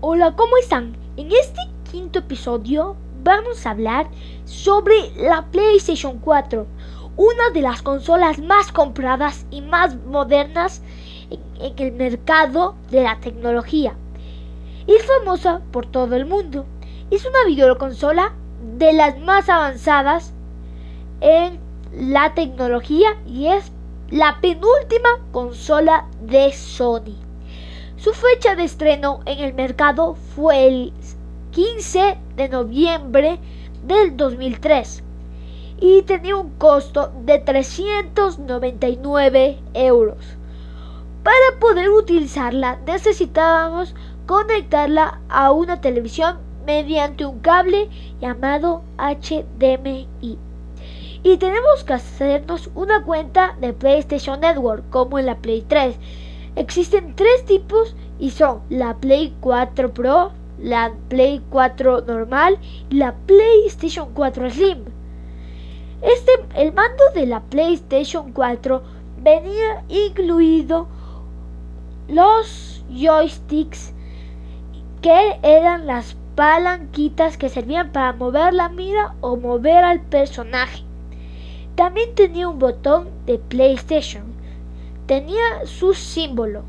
Hola, ¿cómo están? En este quinto episodio vamos a hablar sobre la PlayStation 4, una de las consolas más compradas y más modernas en, el mercado de la tecnología. Es famosa por todo el mundo. Es una videoconsola de las más avanzadas en la tecnología y es la penúltima consola de Sony. Su fecha de estreno en el mercado fue el 15 de noviembre del 2003 y tenía un costo de 399 euros. Para poder utilizarla necesitábamos conectarla a una televisión mediante un cable llamado HDMI. Y tenemos que hacernos una cuenta de PlayStation Network como en la Play 3 Existen tres tipos y son la Play 4 Pro, la Play 4 normal y la PlayStation 4 Slim. Este, el mando de la PlayStation 4 venía incluido los joysticks que eran las palanquitas que servían para mover la mira o mover al personaje. También tenía un botón de PlayStation tenía su símbolo